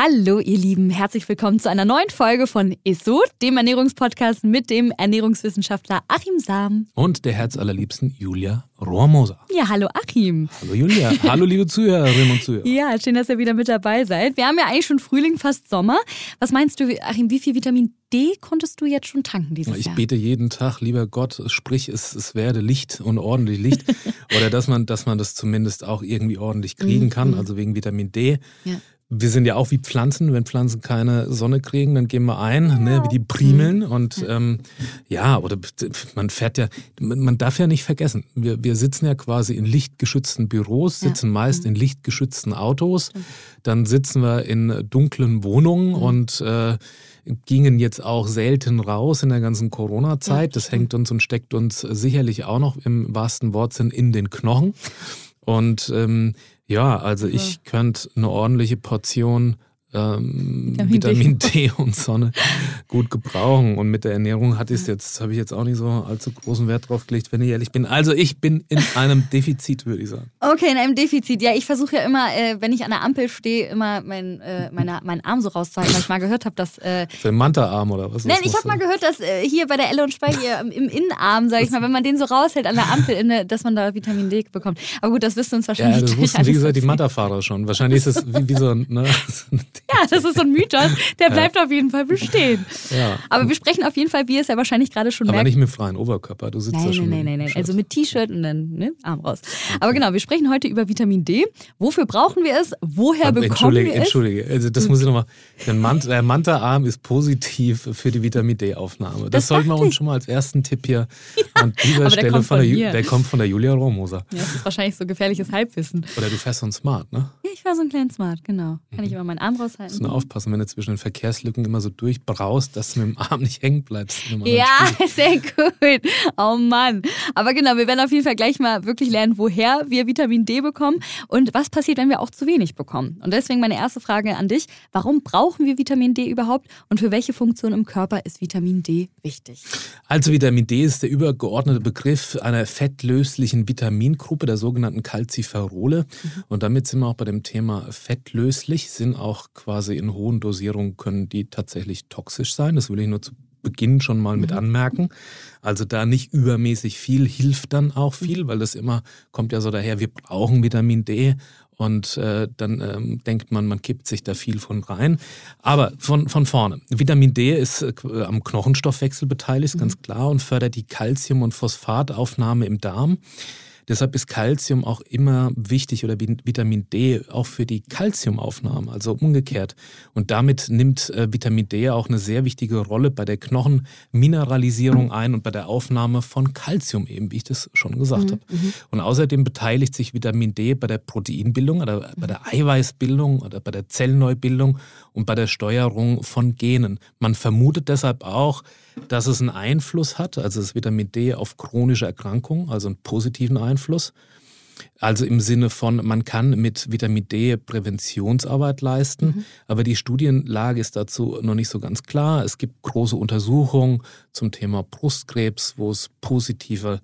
Hallo ihr Lieben, herzlich willkommen zu einer neuen Folge von ISO, dem Ernährungspodcast mit dem Ernährungswissenschaftler Achim Sam. Und der Herzallerliebsten Julia Rohrmoser. Ja, hallo Achim. Hallo Julia, hallo liebe Zuhörerinnen und Zuhörer. Ja, schön, dass ihr wieder mit dabei seid. Wir haben ja eigentlich schon Frühling, fast Sommer. Was meinst du, Achim, wie viel Vitamin D konntest du jetzt schon tanken dieses ich Jahr? Ich bete jeden Tag, lieber Gott, sprich, es, es werde Licht und ordentlich Licht. Oder dass man, dass man das zumindest auch irgendwie ordentlich kriegen kann, also wegen Vitamin D. Ja wir sind ja auch wie Pflanzen. Wenn Pflanzen keine Sonne kriegen, dann gehen wir ein, ne, wie die Primeln. Und ähm, ja, oder man fährt ja, man darf ja nicht vergessen, wir, wir sitzen ja quasi in lichtgeschützten Büros, sitzen ja. meist in lichtgeschützten Autos, dann sitzen wir in dunklen Wohnungen mhm. und äh, gingen jetzt auch selten raus in der ganzen Corona-Zeit. Das hängt uns und steckt uns sicherlich auch noch im wahrsten Wortsinn in den Knochen. Und ähm, ja, also ich könnte eine ordentliche Portion ähm, Vitamin, D. und Sonne gut gebrauchen. Und mit der Ernährung hatte ich jetzt, habe ich jetzt auch nicht so allzu großen Wert drauf gelegt, wenn ich ehrlich bin. Also ich bin in einem Defizit, würde ich sagen. Okay, in einem Defizit. Ja, ich versuche ja immer, äh, wenn ich an der Ampel stehe, immer mein, äh, meine, meinen Arm so rauszuhalten, weil ich mal gehört habe, dass. Äh, Für den Manta-Arm oder was? Nein, ich habe mal gehört, dass äh, hier bei der Elle und Spey hier im Innenarm, sage ich mal, wenn man den so raushält an der Ampel, in, dass man da Vitamin D bekommt. Aber gut, das wissen uns wahrscheinlich. Ja, das wussten, wie gesagt, die Manta-Fahrer schon. Wahrscheinlich ist es wie, wie so ein. Ne? Ja, das ist so ein Mythos, der bleibt ja. auf jeden Fall bestehen. Ja. Aber wir sprechen auf jeden Fall, wie es ja wahrscheinlich gerade schon Aber merkt. nicht mit freiem Oberkörper, du sitzt nein, da schon. Nein, nein, nein, nein. Also mit T-Shirt und dann ne, Arm raus. Okay. Aber genau, wir sprechen heute über Vitamin D. Wofür brauchen wir es? Woher bekommen wir es? Entschuldige, also das muss ich nochmal. Der, Mant der Manta-Arm ist positiv für die Vitamin D-Aufnahme. Das, das sollten wir uns schon mal als ersten Tipp hier ja. an dieser Stelle von, von der, der kommt von der Julia Romoser. Ja, das ist wahrscheinlich so gefährliches Halbwissen. Oder du fährst so ein Smart, ne? Ja, ich fahre so einen kleinen Smart, genau. Kann mhm. ich immer meinen Arm raushalten. Musst nur aufpassen, wenn du zwischen den Verkehrslücken immer so durchbraust, dass du mit dem Arm nicht hängen bleibst. Ja, sehr gut. Oh Mann. Aber genau, wir werden auf jeden Fall gleich mal wirklich lernen, woher wir Vitamin D bekommen und was passiert, wenn wir auch zu wenig bekommen. Und deswegen meine erste Frage an dich. Warum brauchen wir Vitamin D überhaupt und für welche Funktion im Körper ist Vitamin D wichtig? Also Vitamin D ist der übergeordnete Begriff einer fettlöslichen Vitamingruppe, der sogenannten Calciferole. Mhm. Und damit sind wir auch bei dem Thema fettlöslich, sind auch quasi in hohen Dosierungen können die tatsächlich toxisch sein. Das will ich nur zu Beginn schon mal mit mhm. anmerken. Also da nicht übermäßig viel hilft dann auch viel, weil das immer kommt ja so daher, wir brauchen Vitamin D und äh, dann ähm, denkt man, man kippt sich da viel von rein. Aber von, von vorne. Vitamin D ist äh, am Knochenstoffwechsel beteiligt, mhm. ganz klar, und fördert die Calcium- und Phosphataufnahme im Darm. Deshalb ist Calcium auch immer wichtig oder Vitamin D auch für die Calciumaufnahme, also umgekehrt. Und damit nimmt äh, Vitamin D auch eine sehr wichtige Rolle bei der Knochenmineralisierung ein und bei der Aufnahme von Calcium eben, wie ich das schon gesagt mhm. habe. Mhm. Und außerdem beteiligt sich Vitamin D bei der Proteinbildung oder bei der Eiweißbildung oder bei der Zellneubildung und bei der Steuerung von Genen. Man vermutet deshalb auch, dass es einen Einfluss hat, also das Vitamin D auf chronische Erkrankungen, also einen positiven Einfluss. Also im Sinne von, man kann mit Vitamin D Präventionsarbeit leisten, mhm. aber die Studienlage ist dazu noch nicht so ganz klar. Es gibt große Untersuchungen zum Thema Brustkrebs, wo es positive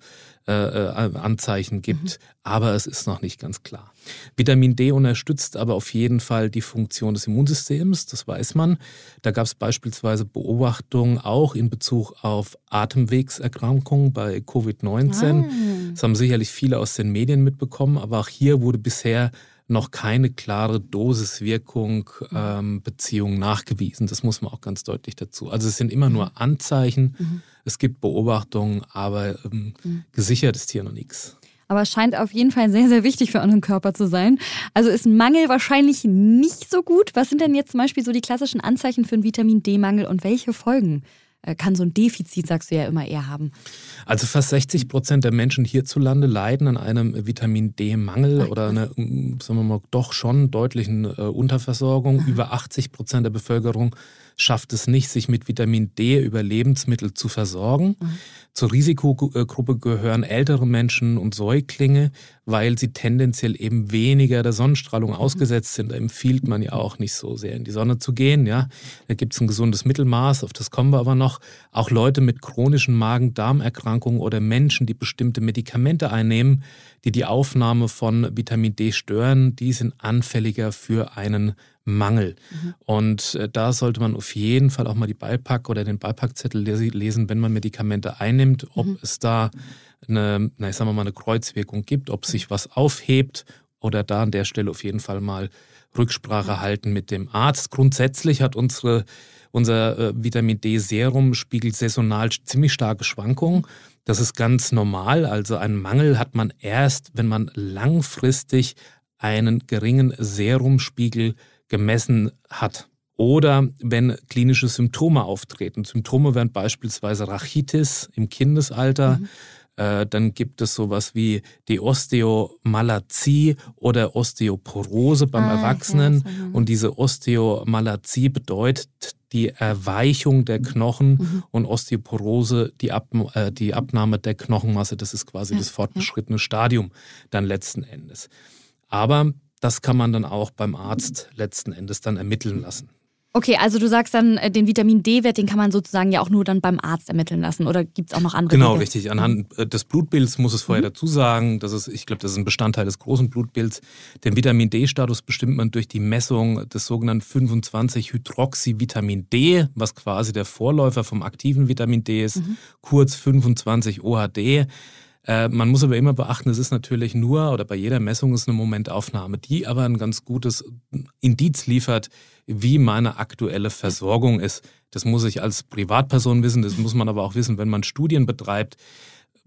äh, äh, Anzeichen gibt, mhm. aber es ist noch nicht ganz klar. Vitamin D unterstützt aber auf jeden Fall die Funktion des Immunsystems, das weiß man. Da gab es beispielsweise Beobachtungen auch in Bezug auf Atemwegserkrankungen bei Covid-19. Ah. Das haben sicherlich viele aus den Medien mitbekommen, aber auch hier wurde bisher noch keine klare Dosiswirkung ähm, Beziehung nachgewiesen. Das muss man auch ganz deutlich dazu. Also es sind immer nur. Anzeichen. Mhm. Es gibt Beobachtungen, aber ähm, mhm. gesichert ist hier noch nichts. Aber es scheint auf jeden Fall sehr, sehr wichtig für unseren Körper zu sein. Also ist ein Mangel wahrscheinlich nicht so gut. Was sind denn jetzt zum Beispiel so die klassischen Anzeichen für einen Vitamin D-Mangel und welche Folgen äh, kann so ein Defizit, sagst du ja immer, eher haben? Also fast 60 Prozent der Menschen hierzulande leiden an einem Vitamin D-Mangel oder einer, sagen wir mal, doch schon deutlichen äh, Unterversorgung. Über 80 Prozent der Bevölkerung schafft es nicht, sich mit Vitamin D über Lebensmittel zu versorgen. Mhm. Zur Risikogruppe gehören ältere Menschen und Säuglinge, weil sie tendenziell eben weniger der Sonnenstrahlung mhm. ausgesetzt sind. Da empfiehlt man ja auch nicht so sehr in die Sonne zu gehen. Ja, da gibt es ein gesundes Mittelmaß, auf das kommen wir aber noch. Auch Leute mit chronischen Magen-Darm-Erkrankungen oder Menschen, die bestimmte Medikamente einnehmen, die die Aufnahme von Vitamin D stören, die sind anfälliger für einen Mangel. Mhm. Und äh, da sollte man auf jeden Fall auch mal die Beipack oder den Beipackzettel lesen, wenn man Medikamente einnimmt, ob mhm. es da eine, na, ich sag mal, eine Kreuzwirkung gibt, ob sich was aufhebt oder da an der Stelle auf jeden Fall mal Rücksprache mhm. halten mit dem Arzt. Grundsätzlich hat unsere, unser äh, Vitamin D-Serum spiegelt saisonal ziemlich starke Schwankungen. Das ist ganz normal. Also einen Mangel hat man erst, wenn man langfristig einen geringen Serumspiegel gemessen hat. Oder wenn klinische Symptome auftreten. Symptome wären beispielsweise Rachitis im Kindesalter. Mhm. Äh, dann gibt es sowas wie die Osteomalazie oder Osteoporose beim ah, Erwachsenen. Ja, so, Und diese Osteomalazie bedeutet die Erweichung der Knochen mhm. und Osteoporose die, Ab, äh, die Abnahme der Knochenmasse. Das ist quasi ja, das fortgeschrittene ja. Stadium dann letzten Endes. Aber das kann man dann auch beim Arzt letzten Endes dann ermitteln lassen. Okay, also du sagst dann, äh, den Vitamin D-Wert, den kann man sozusagen ja auch nur dann beim Arzt ermitteln lassen oder gibt es auch noch andere? Genau, Wege? richtig. Anhand äh, des Blutbilds muss es vorher mhm. dazu sagen. Das ist, ich glaube, das ist ein Bestandteil des großen Blutbilds. Den Vitamin D-Status bestimmt man durch die Messung des sogenannten 25-Hydroxyvitamin D, was quasi der Vorläufer vom aktiven Vitamin D ist, mhm. kurz 25 OHD. Äh, man muss aber immer beachten, es ist natürlich nur oder bei jeder Messung ist eine Momentaufnahme, die aber ein ganz gutes Indiz liefert, wie meine aktuelle Versorgung ist. Das muss ich als Privatperson wissen, das muss man aber auch wissen, wenn man Studien betreibt.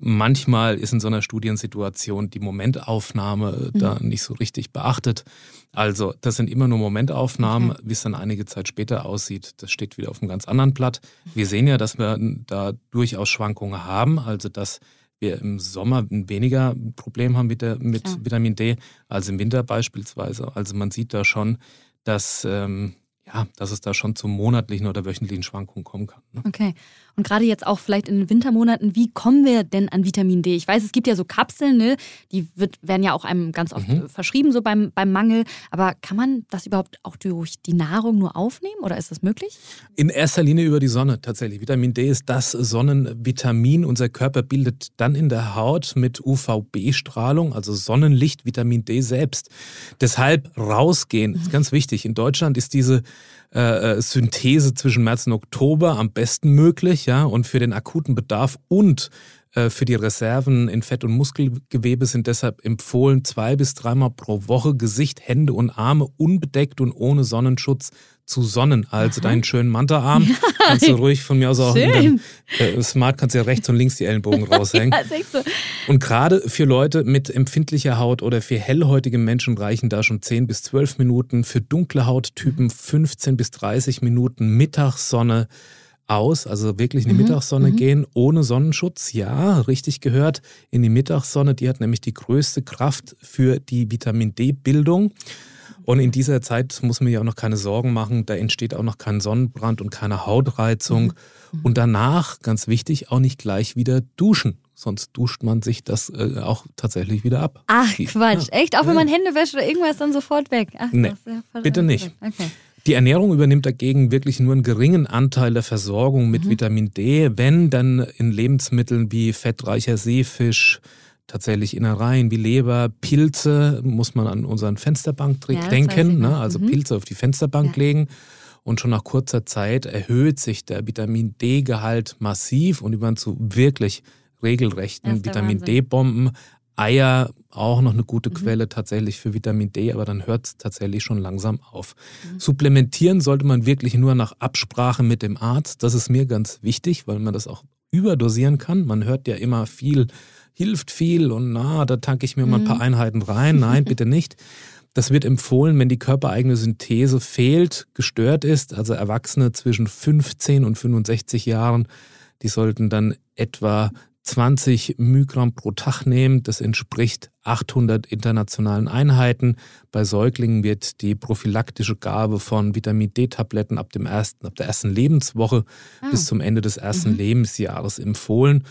Manchmal ist in so einer Studiensituation die Momentaufnahme mhm. da nicht so richtig beachtet. Also das sind immer nur Momentaufnahmen. Okay. Wie es dann einige Zeit später aussieht, das steht wieder auf einem ganz anderen Blatt. Wir sehen ja, dass wir da durchaus Schwankungen haben, also dass wir im Sommer weniger Problem haben mit, der, mit ja. Vitamin D als im Winter beispielsweise. Also man sieht da schon, dass ähm, ja, dass es da schon zu monatlichen oder wöchentlichen Schwankungen kommen kann. Ne? Okay. Und gerade jetzt auch vielleicht in den Wintermonaten, wie kommen wir denn an Vitamin D? Ich weiß, es gibt ja so Kapseln, ne? die wird, werden ja auch einem ganz oft mhm. verschrieben, so beim, beim Mangel. Aber kann man das überhaupt auch durch die Nahrung nur aufnehmen oder ist das möglich? In erster Linie über die Sonne tatsächlich. Vitamin D ist das Sonnenvitamin. Unser Körper bildet dann in der Haut mit UVB-Strahlung, also Sonnenlicht, Vitamin D selbst. Deshalb rausgehen, ist ganz wichtig. In Deutschland ist diese äh, äh, Synthese zwischen März und Oktober am besten möglich, ja, und für den akuten Bedarf und äh, für die Reserven in Fett- und Muskelgewebe sind deshalb empfohlen, zwei bis dreimal pro Woche Gesicht, Hände und Arme unbedeckt und ohne Sonnenschutz zu sonnen. Also Aha. deinen schönen Manta-Arm ja. kannst du ruhig von mir aus auch deinem äh, Smart kannst du ja rechts und links die Ellenbogen raushängen. ja, so. Und gerade für Leute mit empfindlicher Haut oder für hellhäutige Menschen reichen da schon 10 bis 12 Minuten. Für dunkle Hauttypen 15 bis 30 Minuten Mittagssonne aus, also wirklich in die mhm. Mittagssonne mhm. gehen, ohne Sonnenschutz. Ja, richtig gehört, in die Mittagssonne, die hat nämlich die größte Kraft für die Vitamin D-Bildung. Und in dieser Zeit muss man ja auch noch keine Sorgen machen, da entsteht auch noch kein Sonnenbrand und keine Hautreizung. Mhm. Und danach, ganz wichtig, auch nicht gleich wieder duschen. Sonst duscht man sich das äh, auch tatsächlich wieder ab. Ach Quatsch, ja. echt? Auch wenn man Hände wäscht oder irgendwas dann sofort weg? Ach, nee, ja bitte nicht. Okay. Die Ernährung übernimmt dagegen wirklich nur einen geringen Anteil der Versorgung mit mhm. Vitamin D, wenn dann in Lebensmitteln wie fettreicher Seefisch, tatsächlich Innereien wie Leber, Pilze, muss man an unseren Fensterbank ja, denken, ne? also mhm. Pilze auf die Fensterbank ja. legen. Und schon nach kurzer Zeit erhöht sich der Vitamin D-Gehalt massiv und über zu wirklich regelrechten Vitamin D-Bomben. Eier auch noch eine gute mhm. Quelle tatsächlich für Vitamin D, aber dann hört es tatsächlich schon langsam auf. Mhm. Supplementieren sollte man wirklich nur nach Absprache mit dem Arzt. Das ist mir ganz wichtig, weil man das auch überdosieren kann. Man hört ja immer viel, hilft viel und na, da tanke ich mir mal ein paar mhm. Einheiten rein. Nein, bitte nicht. Das wird empfohlen, wenn die körpereigene Synthese fehlt, gestört ist. Also Erwachsene zwischen 15 und 65 Jahren, die sollten dann etwa 20 Mikron pro Tag nehmen. Das entspricht 800 internationalen Einheiten. Bei Säuglingen wird die prophylaktische Gabe von Vitamin D-Tabletten ab, dem ersten, ab der ersten Lebenswoche ah. bis zum Ende des ersten mhm. Lebensjahres empfohlen,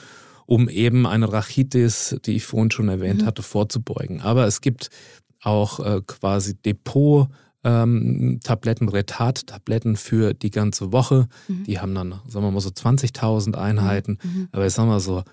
um eben eine Rachitis, die ich vorhin schon erwähnt mhm. hatte, vorzubeugen. Aber es gibt auch äh, quasi Depot- ähm, Tabletten, Retard-Tabletten für die ganze Woche. Mhm. Die haben dann, sagen wir mal so 20.000 Einheiten. Mhm. mhm. Aber ich sag mal so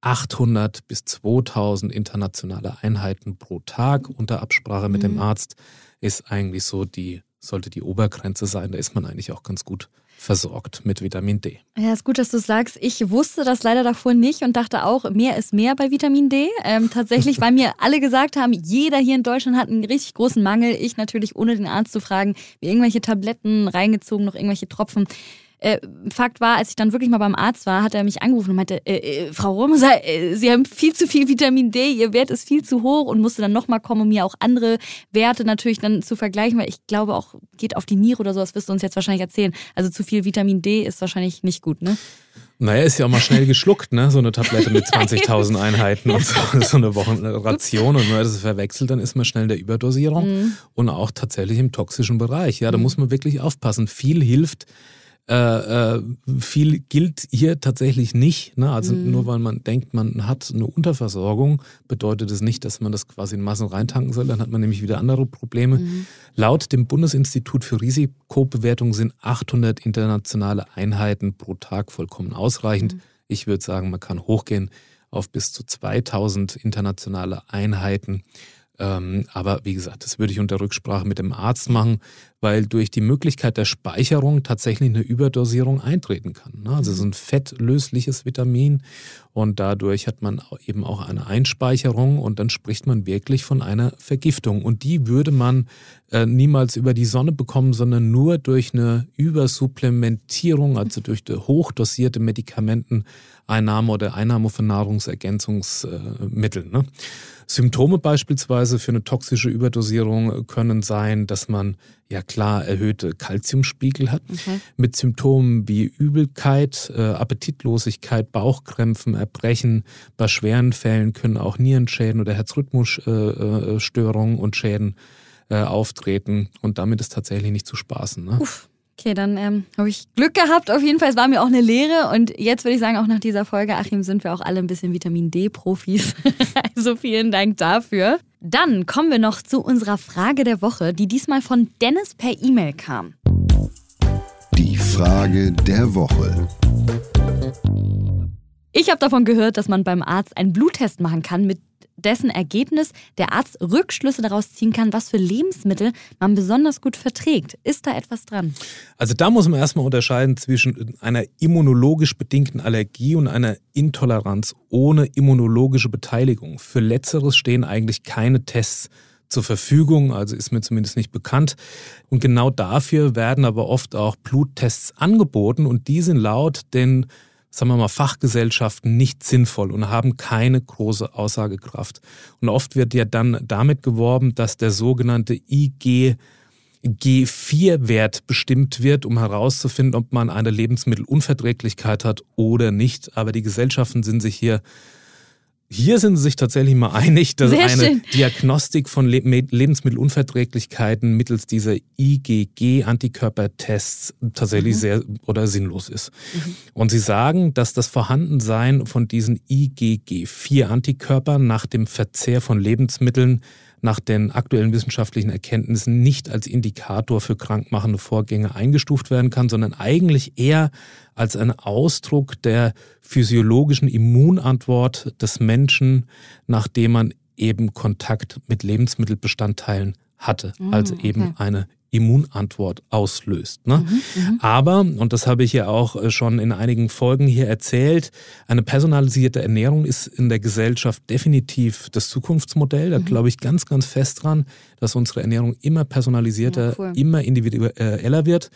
800 bis 2000 internationale Einheiten pro Tag unter Absprache mit mhm. dem Arzt ist eigentlich so die, sollte die Obergrenze sein. Da ist man eigentlich auch ganz gut versorgt mit Vitamin D. Ja, ist gut, dass du es sagst. Ich wusste das leider davor nicht und dachte auch, mehr ist mehr bei Vitamin D. Ähm, tatsächlich, weil mir alle gesagt haben, jeder hier in Deutschland hat einen richtig großen Mangel. Ich natürlich, ohne den Arzt zu fragen, mir irgendwelche Tabletten reingezogen, noch irgendwelche Tropfen. Äh, Fakt war, als ich dann wirklich mal beim Arzt war, hat er mich angerufen und meinte, äh, äh, Frau Romer, äh, Sie haben viel zu viel Vitamin D, Ihr Wert ist viel zu hoch und musste dann nochmal kommen, um mir auch andere Werte natürlich dann zu vergleichen, weil ich glaube auch, geht auf die Niere oder so, das wirst du uns jetzt wahrscheinlich erzählen. Also zu viel Vitamin D ist wahrscheinlich nicht gut, ne? Naja, ist ja auch mal schnell geschluckt, ne? So eine Tablette mit 20.000 Einheiten und so, so eine Wochenration. Und wenn man das verwechselt, dann ist man schnell in der Überdosierung mhm. und auch tatsächlich im toxischen Bereich. Ja, da mhm. muss man wirklich aufpassen. Viel hilft äh, äh, viel gilt hier tatsächlich nicht. Ne? Also mhm. nur weil man denkt, man hat eine Unterversorgung, bedeutet es das nicht, dass man das quasi in Massen reintanken soll. Dann hat man nämlich wieder andere Probleme. Mhm. Laut dem Bundesinstitut für Risikobewertung sind 800 internationale Einheiten pro Tag vollkommen ausreichend. Mhm. Ich würde sagen, man kann hochgehen auf bis zu 2000 internationale Einheiten. Ähm, aber wie gesagt, das würde ich unter Rücksprache mit dem Arzt machen, weil durch die Möglichkeit der Speicherung tatsächlich eine Überdosierung eintreten kann. Ne? Also so ein fettlösliches Vitamin und dadurch hat man eben auch eine Einspeicherung und dann spricht man wirklich von einer Vergiftung. Und die würde man äh, niemals über die Sonne bekommen, sondern nur durch eine Übersupplementierung, also durch hochdosierte Medikamenteneinnahme oder Einnahme von Nahrungsergänzungsmitteln. Ne? Symptome beispielsweise für eine toxische Überdosierung können sein, dass man ja klar erhöhte Kalziumspiegel hat, okay. mit Symptomen wie Übelkeit, äh, Appetitlosigkeit, Bauchkrämpfen, Erbrechen. Bei schweren Fällen können auch Nierenschäden oder Herzrhythmusstörungen und Schäden äh, auftreten. Und damit ist tatsächlich nicht zu spaßen. Ne? Uff. Okay, dann ähm, habe ich Glück gehabt. Auf jeden Fall, es war mir auch eine Lehre. Und jetzt würde ich sagen, auch nach dieser Folge, Achim, sind wir auch alle ein bisschen Vitamin D-Profis. also vielen Dank dafür. Dann kommen wir noch zu unserer Frage der Woche, die diesmal von Dennis per E-Mail kam. Die Frage der Woche. Ich habe davon gehört, dass man beim Arzt einen Bluttest machen kann, mit dessen Ergebnis der Arzt Rückschlüsse daraus ziehen kann, was für Lebensmittel man besonders gut verträgt. Ist da etwas dran? Also da muss man erstmal unterscheiden zwischen einer immunologisch bedingten Allergie und einer Intoleranz ohne immunologische Beteiligung. Für letzteres stehen eigentlich keine Tests zur Verfügung, also ist mir zumindest nicht bekannt. Und genau dafür werden aber oft auch Bluttests angeboten und die sind laut den sagen wir mal, Fachgesellschaften nicht sinnvoll und haben keine große Aussagekraft. Und oft wird ja dann damit geworben, dass der sogenannte IG G4-Wert bestimmt wird, um herauszufinden, ob man eine Lebensmittelunverträglichkeit hat oder nicht. Aber die Gesellschaften sind sich hier hier sind sie sich tatsächlich mal einig, dass Sehr eine schön. Diagnostik von Le Lebensmittelunverträglichkeiten mittels dieser IgG-Antikörpertests tatsächlich mhm. sehr oder sinnlos ist. Mhm. Und sie sagen, dass das Vorhandensein von diesen IgG4-Antikörpern nach dem Verzehr von Lebensmitteln nach den aktuellen wissenschaftlichen Erkenntnissen nicht als Indikator für krankmachende Vorgänge eingestuft werden kann, sondern eigentlich eher als ein Ausdruck der physiologischen Immunantwort des Menschen, nachdem man eben Kontakt mit Lebensmittelbestandteilen hatte, also eben okay. eine Immunantwort auslöst. Ne? Mhm, mhm, Aber, und das habe ich ja auch äh, schon in einigen Folgen hier erzählt, eine personalisierte Ernährung ist in der Gesellschaft definitiv das Zukunftsmodell. Da mhm. glaube ich ganz, ganz fest dran, dass unsere Ernährung immer personalisierter, ja, cool. immer individueller wird.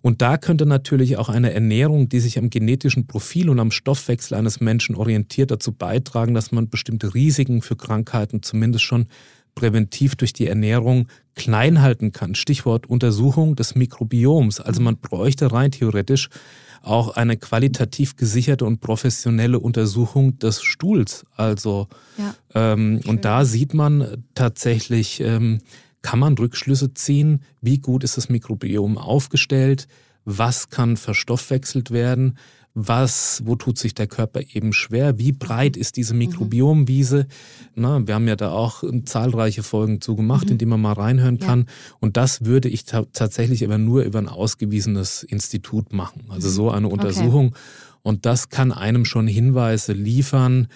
Und da könnte natürlich auch eine Ernährung, die sich am genetischen Profil und am Stoffwechsel eines Menschen orientiert, dazu beitragen, dass man bestimmte Risiken für Krankheiten zumindest schon präventiv durch die Ernährung klein halten kann. Stichwort Untersuchung des Mikrobioms. Also man bräuchte rein theoretisch auch eine qualitativ gesicherte und professionelle Untersuchung des Stuhls. Also ja. ähm, und da sieht man tatsächlich, ähm, kann man Rückschlüsse ziehen, wie gut ist das Mikrobiom aufgestellt, was kann verstoffwechselt werden, was, wo tut sich der Körper eben schwer, wie breit ist diese. Mikrobiomwiese. Na, wir haben ja da auch zahlreiche Folgen zugemacht, mhm. in die man mal reinhören ja. kann. Und das würde ich tatsächlich aber nur über ein ausgewiesenes Institut machen. Also so eine Untersuchung. Okay. Und das kann einem schon Hinweise liefern,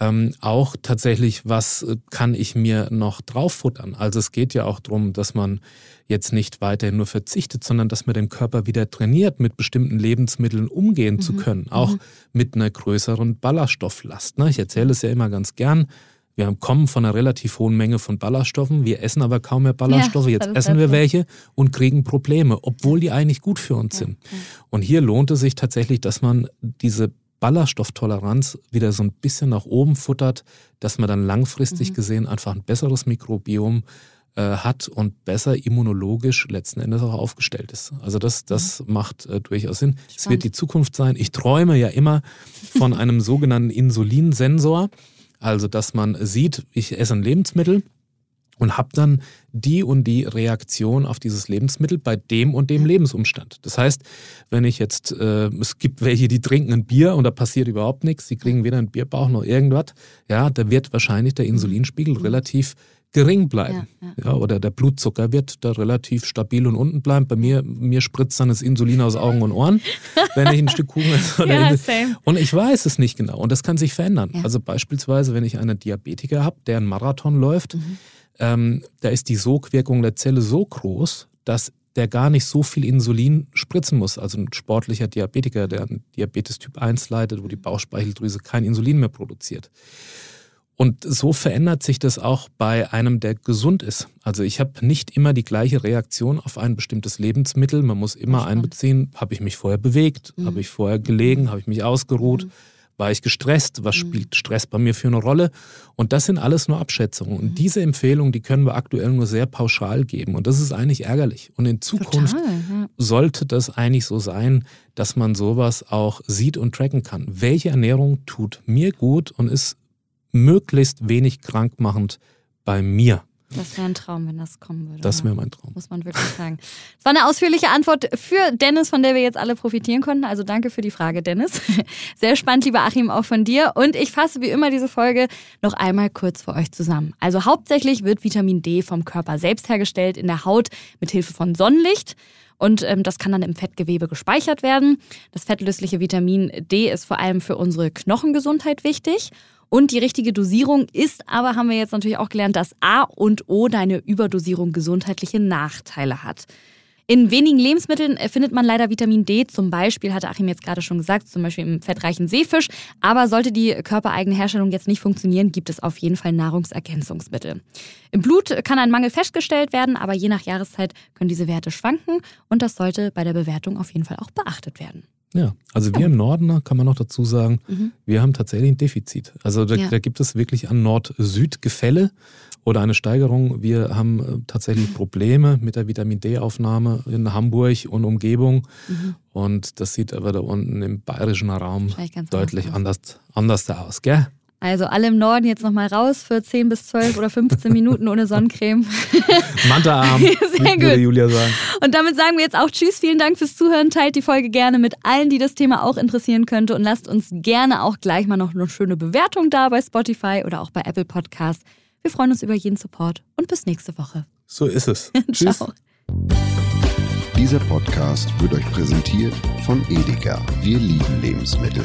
ähm, auch tatsächlich, was äh, kann ich mir noch drauffuttern? Also es geht ja auch darum, dass man jetzt nicht weiterhin nur verzichtet, sondern dass man den Körper wieder trainiert, mit bestimmten Lebensmitteln umgehen mhm. zu können, auch mhm. mit einer größeren Ballaststofflast. Ne? Ich erzähle es ja immer ganz gern. Wir kommen von einer relativ hohen Menge von Ballaststoffen, wir essen aber kaum mehr Ballaststoffe, jetzt essen wir welche und kriegen Probleme, obwohl die eigentlich gut für uns sind. Und hier lohnt es sich tatsächlich, dass man diese Ballaststofftoleranz wieder so ein bisschen nach oben futtert, dass man dann langfristig mhm. gesehen einfach ein besseres Mikrobiom äh, hat und besser immunologisch letzten Endes auch aufgestellt ist. Also das, das mhm. macht äh, durchaus Sinn. Es wird die Zukunft sein. Ich träume ja immer von einem sogenannten Insulinsensor. Also, dass man sieht, ich esse ein Lebensmittel, und habe dann die und die Reaktion auf dieses Lebensmittel bei dem und dem Lebensumstand. Das heißt, wenn ich jetzt, äh, es gibt welche, die trinken ein Bier und da passiert überhaupt nichts, die kriegen weder einen Bierbauch noch irgendwas, ja, da wird wahrscheinlich der Insulinspiegel mhm. relativ gering bleiben. Ja, ja. ja, oder der Blutzucker wird da relativ stabil und unten bleiben. Bei mir, mir spritzt dann das Insulin aus Augen und Ohren, wenn ich ein Stück Kuchen esse. ja, und ich weiß es nicht genau. Und das kann sich verändern. Also beispielsweise, wenn ich einen Diabetiker habe, der einen Marathon läuft, mhm ähm, da ist die Sogwirkung der Zelle so groß, dass der gar nicht so viel Insulin spritzen muss. Also ein sportlicher Diabetiker, der einen Diabetes Typ 1 leidet, wo die Bauchspeicheldrüse kein Insulin mehr produziert. Und so verändert sich das auch bei einem, der gesund ist. Also ich habe nicht immer die gleiche Reaktion auf ein bestimmtes Lebensmittel. Man muss immer einbeziehen, habe ich mich vorher bewegt, mhm. habe ich vorher gelegen, habe ich mich ausgeruht. Mhm war ich gestresst? Was mhm. spielt Stress bei mir für eine Rolle? Und das sind alles nur Abschätzungen. Und mhm. diese Empfehlungen, die können wir aktuell nur sehr pauschal geben. Und das ist eigentlich ärgerlich. Und in Zukunft Total, ja. sollte das eigentlich so sein, dass man sowas auch sieht und tracken kann. Welche Ernährung tut mir gut und ist möglichst wenig krankmachend bei mir? Das wäre ein Traum, wenn das kommen würde. Das wäre mein Traum. Muss man wirklich sagen. Es war eine ausführliche Antwort für Dennis, von der wir jetzt alle profitieren konnten. Also danke für die Frage, Dennis. Sehr spannend, lieber Achim, auch von dir. Und ich fasse wie immer diese Folge noch einmal kurz für euch zusammen. Also hauptsächlich wird Vitamin D vom Körper selbst hergestellt in der Haut mit Hilfe von Sonnenlicht. Und ähm, das kann dann im Fettgewebe gespeichert werden. Das fettlösliche Vitamin D ist vor allem für unsere Knochengesundheit wichtig. Und die richtige Dosierung ist aber, haben wir jetzt natürlich auch gelernt, dass A und O deine Überdosierung gesundheitliche Nachteile hat. In wenigen Lebensmitteln findet man leider Vitamin D, zum Beispiel, hatte Achim jetzt gerade schon gesagt, zum Beispiel im fettreichen Seefisch. Aber sollte die körpereigene Herstellung jetzt nicht funktionieren, gibt es auf jeden Fall Nahrungsergänzungsmittel. Im Blut kann ein Mangel festgestellt werden, aber je nach Jahreszeit können diese Werte schwanken und das sollte bei der Bewertung auf jeden Fall auch beachtet werden. Ja, also wir im Norden, kann man noch dazu sagen, mhm. wir haben tatsächlich ein Defizit. Also da, ja. da gibt es wirklich an Nord-Süd-Gefälle oder eine Steigerung. Wir haben äh, tatsächlich Probleme mit der Vitamin D-Aufnahme in Hamburg und Umgebung. Mhm. Und das sieht aber da unten im bayerischen Raum deutlich anders, anders aus, gell? Also alle im Norden jetzt nochmal raus für 10 bis 12 oder 15 Minuten ohne Sonnencreme. Manta-Arm, würde Julia sagen. Und damit sagen wir jetzt auch Tschüss, vielen Dank fürs Zuhören. Teilt die Folge gerne mit allen, die das Thema auch interessieren könnte. Und lasst uns gerne auch gleich mal noch eine schöne Bewertung da bei Spotify oder auch bei Apple Podcasts. Wir freuen uns über jeden Support und bis nächste Woche. So ist es. Tschüss. Dieser Podcast wird euch präsentiert von Edeka. Wir lieben Lebensmittel.